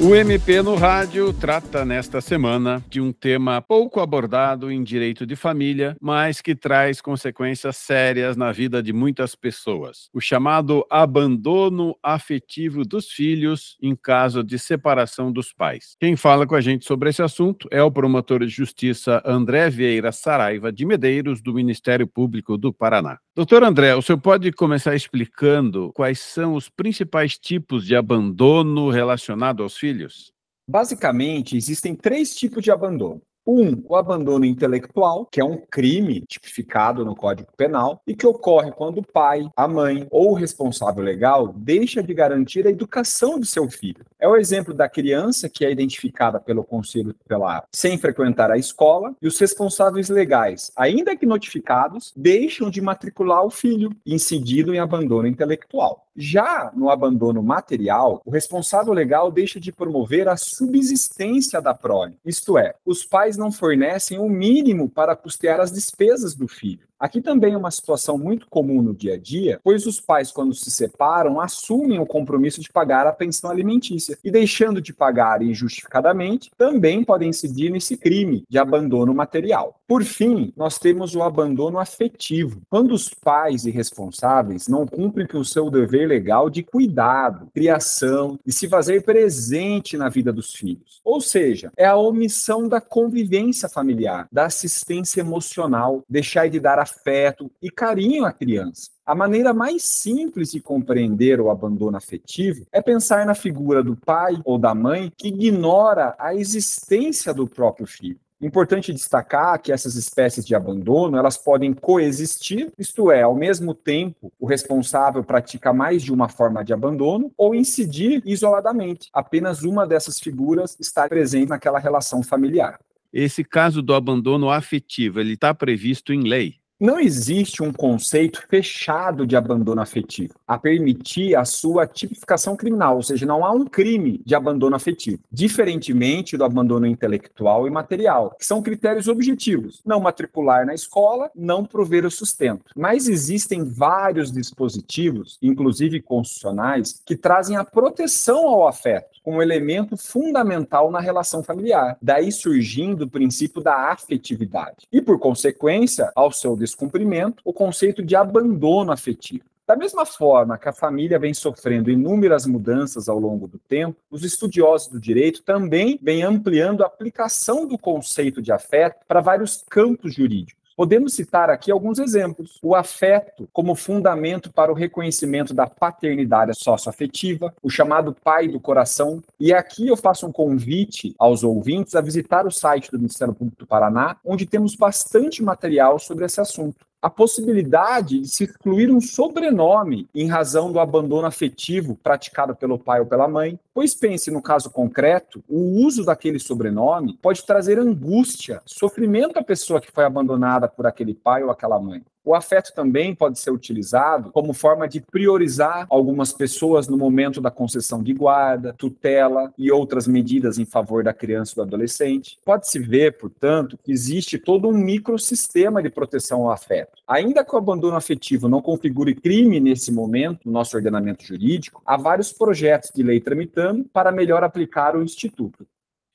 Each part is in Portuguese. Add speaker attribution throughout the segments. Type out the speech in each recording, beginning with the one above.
Speaker 1: O MP no Rádio trata nesta semana de um tema pouco abordado em direito de família, mas que traz consequências sérias na vida de muitas pessoas. O chamado abandono afetivo dos filhos em caso de separação dos pais. Quem fala com a gente sobre esse assunto é o promotor de justiça André Vieira Saraiva de Medeiros, do Ministério Público do Paraná. Doutor André, o senhor pode começar explicando quais são os principais tipos de abandono relacionado aos filhos? Filhos?
Speaker 2: Basicamente, existem três tipos de abandono. Um, o abandono intelectual, que é um crime tipificado no Código Penal e que ocorre quando o pai, a mãe ou o responsável legal deixa de garantir a educação de seu filho. É o exemplo da criança que é identificada pelo conselho tutelar sem frequentar a escola e os responsáveis legais, ainda que notificados, deixam de matricular o filho, incidido em abandono intelectual. Já no abandono material, o responsável legal deixa de promover a subsistência da prole, isto é, os pais não fornecem o mínimo para custear as despesas do filho. Aqui também é uma situação muito comum no dia a dia, pois os pais, quando se separam, assumem o compromisso de pagar a pensão alimentícia e, deixando de pagar injustificadamente, também podem incidir nesse crime de abandono material. Por fim, nós temos o abandono afetivo, quando os pais e responsáveis não cumprem com o seu dever legal de cuidado, criação e se fazer presente na vida dos filhos. Ou seja, é a omissão da convivência familiar, da assistência emocional, deixar de dar afeto e carinho à criança. A maneira mais simples de compreender o abandono afetivo é pensar na figura do pai ou da mãe que ignora a existência do próprio filho. Importante destacar que essas espécies de abandono, elas podem coexistir, isto é, ao mesmo tempo, o responsável pratica mais de uma forma de abandono ou incidir isoladamente. Apenas uma dessas figuras está presente naquela relação familiar.
Speaker 1: Esse caso do abandono afetivo, ele está previsto em lei?
Speaker 2: Não existe um conceito fechado de abandono afetivo a permitir a sua tipificação criminal, ou seja, não há um crime de abandono afetivo, diferentemente do abandono intelectual e material, que são critérios objetivos: não matricular na escola, não prover o sustento. Mas existem vários dispositivos, inclusive constitucionais, que trazem a proteção ao afeto como elemento fundamental na relação familiar, daí surgindo o princípio da afetividade. E por consequência, ao seu descumprimento, o conceito de abandono afetivo. Da mesma forma que a família vem sofrendo inúmeras mudanças ao longo do tempo, os estudiosos do direito também vêm ampliando a aplicação do conceito de afeto para vários campos jurídicos. Podemos citar aqui alguns exemplos. O afeto como fundamento para o reconhecimento da paternidade socioafetiva, o chamado pai do coração. E aqui eu faço um convite aos ouvintes a visitar o site do Ministério Público do Paraná, onde temos bastante material sobre esse assunto a possibilidade de se excluir um sobrenome em razão do abandono afetivo praticado pelo pai ou pela mãe. Pois pense no caso concreto, o uso daquele sobrenome pode trazer angústia, sofrimento à pessoa que foi abandonada por aquele pai ou aquela mãe. O afeto também pode ser utilizado como forma de priorizar algumas pessoas no momento da concessão de guarda, tutela e outras medidas em favor da criança e do adolescente. Pode-se ver, portanto, que existe todo um microsistema de proteção ao afeto. Ainda que o abandono afetivo não configure crime nesse momento no nosso ordenamento jurídico, há vários projetos de lei tramitando para melhor aplicar o instituto.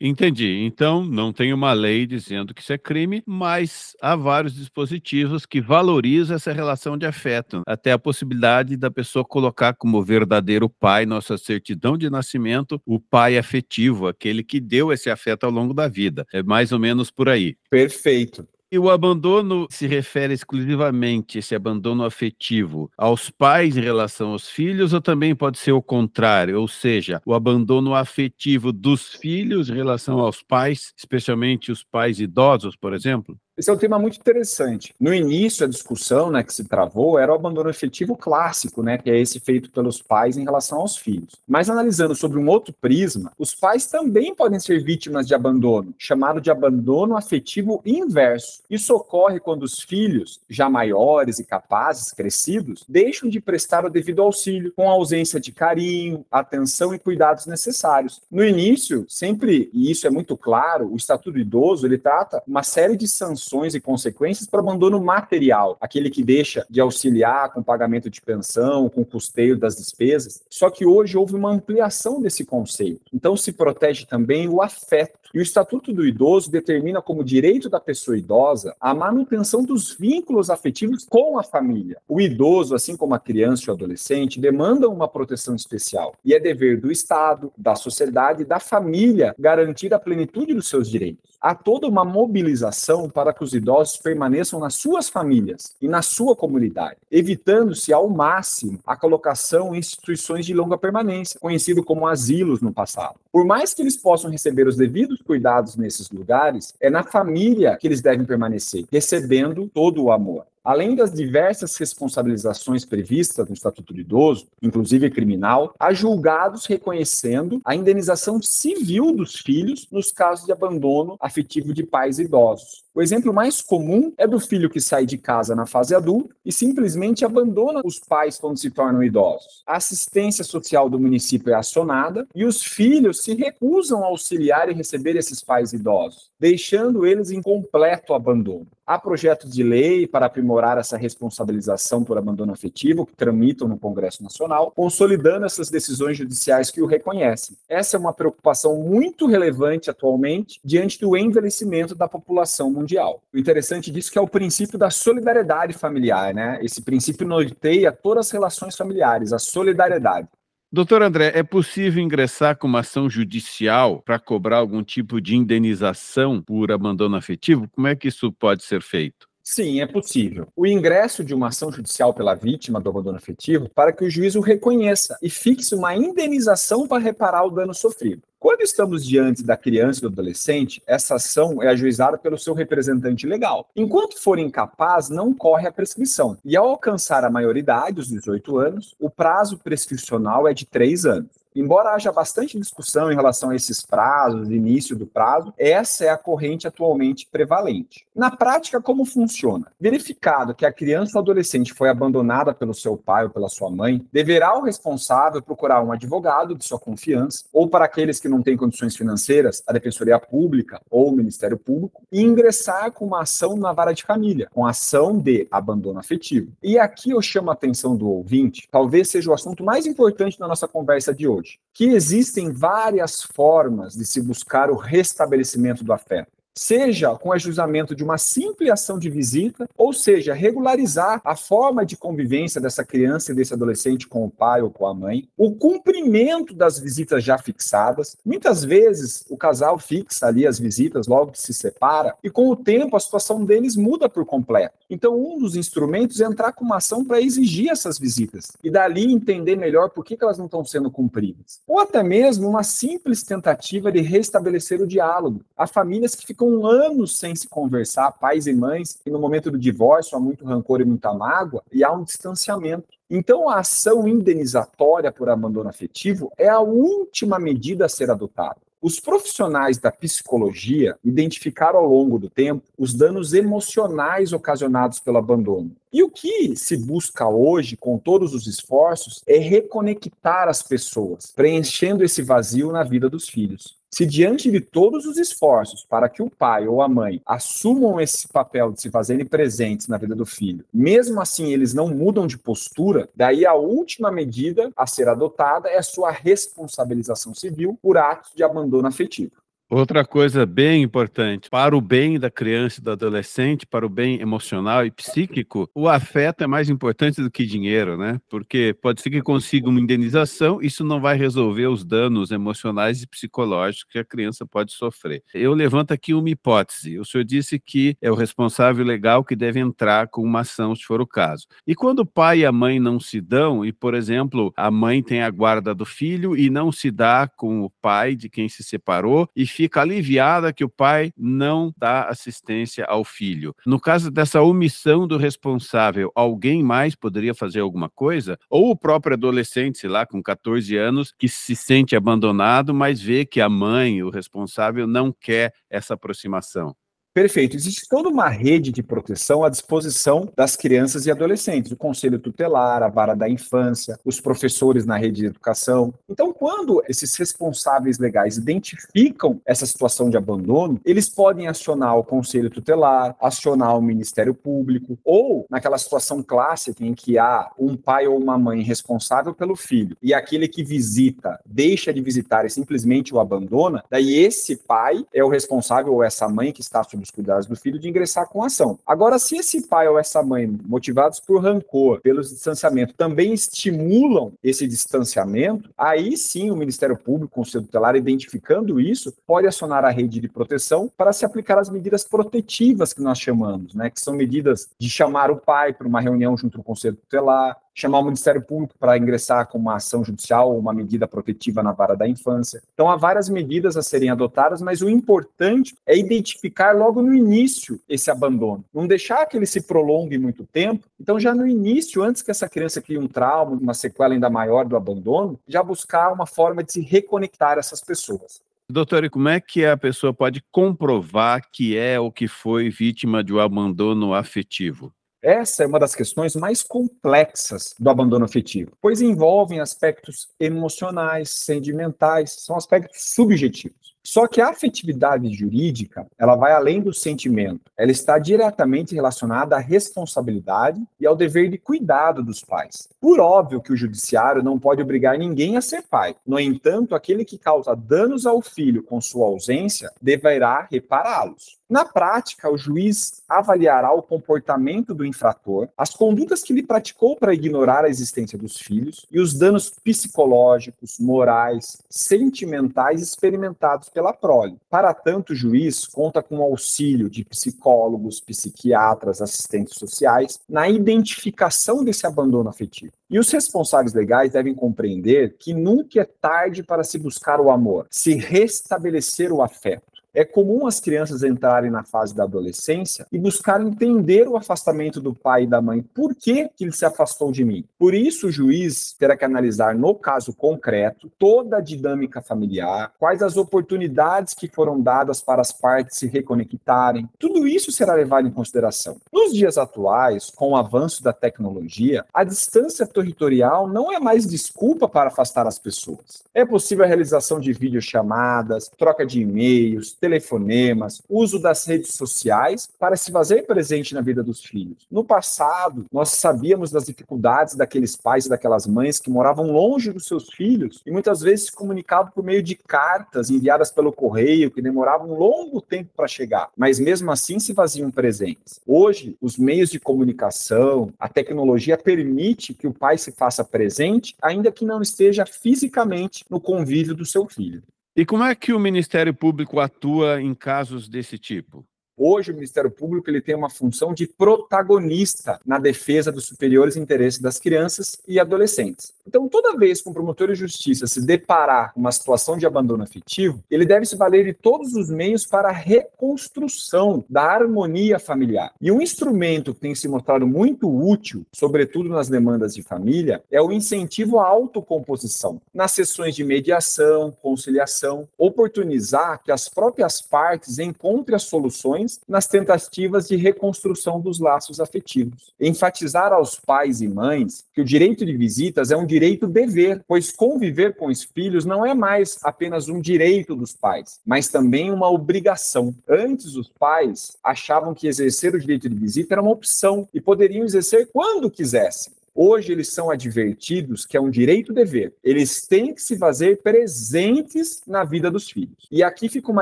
Speaker 1: Entendi. Então, não tem uma lei dizendo que isso é crime, mas há vários dispositivos que valorizam essa relação de afeto. Até a possibilidade da pessoa colocar como verdadeiro pai, nossa certidão de nascimento, o pai afetivo, aquele que deu esse afeto ao longo da vida. É mais ou menos por aí.
Speaker 2: Perfeito.
Speaker 1: E o abandono se refere exclusivamente, esse abandono afetivo, aos pais em relação aos filhos, ou também pode ser o contrário, ou seja, o abandono afetivo dos filhos em relação aos pais, especialmente os pais idosos, por exemplo?
Speaker 2: Esse é um tema muito interessante. No início, a discussão né, que se travou era o abandono efetivo clássico, né, que é esse feito pelos pais em relação aos filhos. Mas analisando sobre um outro prisma, os pais também podem ser vítimas de abandono, chamado de abandono afetivo inverso. Isso ocorre quando os filhos, já maiores e capazes, crescidos, deixam de prestar o devido auxílio, com ausência de carinho, atenção e cuidados necessários. No início, sempre, e isso é muito claro, o Estatuto do Idoso ele trata uma série de sanções sanções e consequências para o abandono material, aquele que deixa de auxiliar com pagamento de pensão, com custeio das despesas. Só que hoje houve uma ampliação desse conceito. Então se protege também o afeto. E o Estatuto do Idoso determina como direito da pessoa idosa a manutenção dos vínculos afetivos com a família. O idoso, assim como a criança e o adolescente, demandam uma proteção especial. E é dever do Estado, da sociedade e da família garantir a plenitude dos seus direitos. Há toda uma mobilização para que os idosos permaneçam nas suas famílias e na sua comunidade, evitando-se ao máximo a colocação em instituições de longa permanência, conhecido como asilos no passado. Por mais que eles possam receber os devidos cuidados nesses lugares, é na família que eles devem permanecer, recebendo todo o amor. Além das diversas responsabilizações previstas no Estatuto do Idoso, inclusive criminal, há julgados reconhecendo a indenização civil dos filhos nos casos de abandono afetivo de pais idosos. O exemplo mais comum é do filho que sai de casa na fase adulta e simplesmente abandona os pais quando se tornam idosos. A assistência social do município é acionada e os filhos se recusam a auxiliar e receber esses pais idosos, deixando eles em completo abandono. Há projetos de lei para aprimorar essa responsabilização por abandono afetivo que tramitam no Congresso Nacional, consolidando essas decisões judiciais que o reconhecem. Essa é uma preocupação muito relevante atualmente diante do envelhecimento da população mundial. O interessante disso é é o princípio da solidariedade familiar, né? Esse princípio norteia todas as relações familiares, a solidariedade.
Speaker 1: Doutor André, é possível ingressar com uma ação judicial para cobrar algum tipo de indenização por abandono afetivo? Como é que isso pode ser feito?
Speaker 2: Sim, é possível. O ingresso de uma ação judicial pela vítima do abandono afetivo para que o juiz o reconheça e fixe uma indenização para reparar o dano sofrido. Quando estamos diante da criança e do adolescente, essa ação é ajuizada pelo seu representante legal. Enquanto for incapaz, não corre a prescrição. E ao alcançar a maioridade, os 18 anos, o prazo prescricional é de 3 anos. Embora haja bastante discussão em relação a esses prazos, início do prazo, essa é a corrente atualmente prevalente. Na prática, como funciona? Verificado que a criança ou adolescente foi abandonada pelo seu pai ou pela sua mãe, deverá o responsável procurar um advogado de sua confiança, ou para aqueles que não têm condições financeiras, a Defensoria Pública ou o Ministério Público, e ingressar com uma ação na vara de família, com ação de abandono afetivo. E aqui eu chamo a atenção do ouvinte, talvez seja o assunto mais importante da nossa conversa de hoje hoje, que existem várias formas de se buscar o restabelecimento do afeto seja com o ajustamento de uma simples ação de visita, ou seja, regularizar a forma de convivência dessa criança e desse adolescente com o pai ou com a mãe, o cumprimento das visitas já fixadas. Muitas vezes o casal fixa ali as visitas logo que se separa e com o tempo a situação deles muda por completo. Então, um dos instrumentos é entrar com uma ação para exigir essas visitas e dali entender melhor por que, que elas não estão sendo cumpridas. Ou até mesmo uma simples tentativa de restabelecer o diálogo. Há famílias que ficam ficam anos sem se conversar, pais e mães, e no momento do divórcio há muito rancor e muita mágoa, e há um distanciamento. Então, a ação indenizatória por abandono afetivo é a última medida a ser adotada. Os profissionais da psicologia identificaram ao longo do tempo os danos emocionais ocasionados pelo abandono. E o que se busca hoje, com todos os esforços, é reconectar as pessoas, preenchendo esse vazio na vida dos filhos. Se diante de todos os esforços para que o pai ou a mãe assumam esse papel de se fazerem presentes na vida do filho, mesmo assim eles não mudam de postura, daí a última medida a ser adotada é a sua responsabilização civil por atos de abandono afetivo.
Speaker 1: Outra coisa bem importante, para o bem da criança e do adolescente, para o bem emocional e psíquico, o afeto é mais importante do que dinheiro, né? Porque pode ser que consiga uma indenização, isso não vai resolver os danos emocionais e psicológicos que a criança pode sofrer. Eu levanto aqui uma hipótese. O senhor disse que é o responsável legal que deve entrar com uma ação, se for o caso. E quando o pai e a mãe não se dão, e, por exemplo, a mãe tem a guarda do filho e não se dá com o pai de quem se separou e fica fica aliviada que o pai não dá assistência ao filho. No caso dessa omissão do responsável, alguém mais poderia fazer alguma coisa? Ou o próprio adolescente, sei lá, com 14 anos, que se sente abandonado, mas vê que a mãe, o responsável, não quer essa aproximação?
Speaker 2: Perfeito. Existe toda uma rede de proteção à disposição das crianças e adolescentes, o conselho tutelar, a vara da infância, os professores na rede de educação. Então, quando esses responsáveis legais identificam essa situação de abandono, eles podem acionar o conselho tutelar, acionar o Ministério Público, ou naquela situação clássica em que há um pai ou uma mãe responsável pelo filho e aquele que visita deixa de visitar e simplesmente o abandona, daí esse pai é o responsável ou essa mãe que está sob os cuidados do filho de ingressar com ação. Agora, se esse pai ou essa mãe, motivados por rancor, pelo distanciamento, também estimulam esse distanciamento, aí sim o Ministério Público, o Conselho Tutelar, identificando isso, pode acionar a rede de proteção para se aplicar as medidas protetivas que nós chamamos, né? Que são medidas de chamar o pai para uma reunião junto ao Conselho Tutelar, chamar o Ministério Público para ingressar com uma ação judicial ou uma medida protetiva na vara da infância. Então, há várias medidas a serem adotadas, mas o importante é identificar logo no início esse abandono. Não deixar que ele se prolongue muito tempo. Então, já no início, antes que essa criança crie um trauma, uma sequela ainda maior do abandono, já buscar uma forma de se reconectar essas pessoas.
Speaker 1: Doutor, e como é que a pessoa pode comprovar que é ou que foi vítima de um abandono afetivo?
Speaker 2: Essa é uma das questões mais complexas do abandono afetivo, pois envolvem aspectos emocionais, sentimentais, são aspectos subjetivos. Só que a afetividade jurídica, ela vai além do sentimento. Ela está diretamente relacionada à responsabilidade e ao dever de cuidado dos pais. Por óbvio que o judiciário não pode obrigar ninguém a ser pai. No entanto, aquele que causa danos ao filho com sua ausência deverá repará-los. Na prática, o juiz avaliará o comportamento do infrator, as condutas que ele praticou para ignorar a existência dos filhos e os danos psicológicos, morais, sentimentais experimentados pela prole. Para tanto, o juiz conta com o auxílio de psicólogos, psiquiatras, assistentes sociais na identificação desse abandono afetivo. E os responsáveis legais devem compreender que nunca é tarde para se buscar o amor, se restabelecer o afeto. É comum as crianças entrarem na fase da adolescência e buscar entender o afastamento do pai e da mãe. Por que, que ele se afastou de mim? Por isso, o juiz terá que analisar, no caso concreto, toda a dinâmica familiar, quais as oportunidades que foram dadas para as partes se reconectarem. Tudo isso será levado em consideração. Nos dias atuais, com o avanço da tecnologia, a distância territorial não é mais desculpa para afastar as pessoas. É possível a realização de videochamadas, troca de e-mails, telefonemas, uso das redes sociais para se fazer presente na vida dos filhos. No passado, nós sabíamos das dificuldades daqueles pais e daquelas mães que moravam longe dos seus filhos e muitas vezes se comunicavam por meio de cartas enviadas pelo correio que demoravam um longo tempo para chegar, mas mesmo assim se faziam presentes. Hoje, os meios de comunicação, a tecnologia permite que o pai se faça presente, ainda que não esteja fisicamente no convívio do seu filho.
Speaker 1: E como é que o Ministério Público atua em casos desse tipo?
Speaker 2: Hoje, o Ministério Público ele tem uma função de protagonista na defesa dos superiores interesses das crianças e adolescentes. Então, toda vez que um promotor de justiça se deparar com uma situação de abandono afetivo, ele deve se valer de todos os meios para a reconstrução da harmonia familiar. E um instrumento que tem se mostrado muito útil, sobretudo nas demandas de família, é o incentivo à autocomposição. Nas sessões de mediação, conciliação, oportunizar que as próprias partes encontrem as soluções nas tentativas de reconstrução dos laços afetivos. Enfatizar aos pais e mães que o direito de visitas é um direito dever, pois conviver com os filhos não é mais apenas um direito dos pais, mas também uma obrigação. Antes, os pais achavam que exercer o direito de visita era uma opção e poderiam exercer quando quisessem. Hoje eles são advertidos que é um direito dever. Eles têm que se fazer presentes na vida dos filhos. E aqui fica uma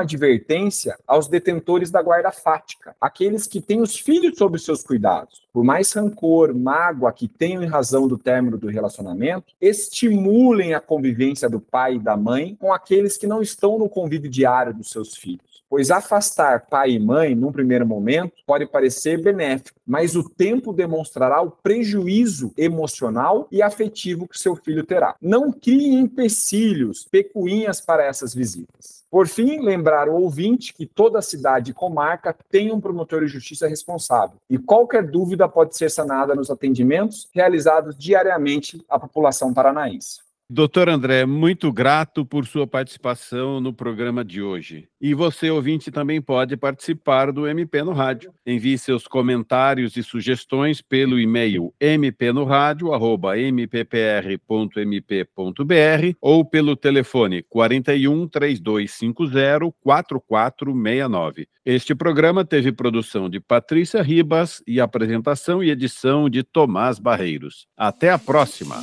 Speaker 2: advertência aos detentores da guarda fática, aqueles que têm os filhos sob seus cuidados. Por mais rancor, mágoa que tenham em razão do término do relacionamento, estimulem a convivência do pai e da mãe com aqueles que não estão no convívio diário dos seus filhos pois afastar pai e mãe, num primeiro momento, pode parecer benéfico, mas o tempo demonstrará o prejuízo emocional e afetivo que seu filho terá. Não crie empecilhos, pecuinhas para essas visitas. Por fim, lembrar o ouvinte que toda cidade e comarca tem um promotor de justiça responsável e qualquer dúvida pode ser sanada nos atendimentos realizados diariamente à população paranaense.
Speaker 1: Doutor André, muito grato por sua participação no programa de hoje. E você, ouvinte, também pode participar do MP no Rádio. Envie seus comentários e sugestões pelo e-mail mpnoradio.mppr.mp.br ou pelo telefone 41 3250 4469. Este programa teve produção de Patrícia Ribas e apresentação e edição de Tomás Barreiros. Até a próxima!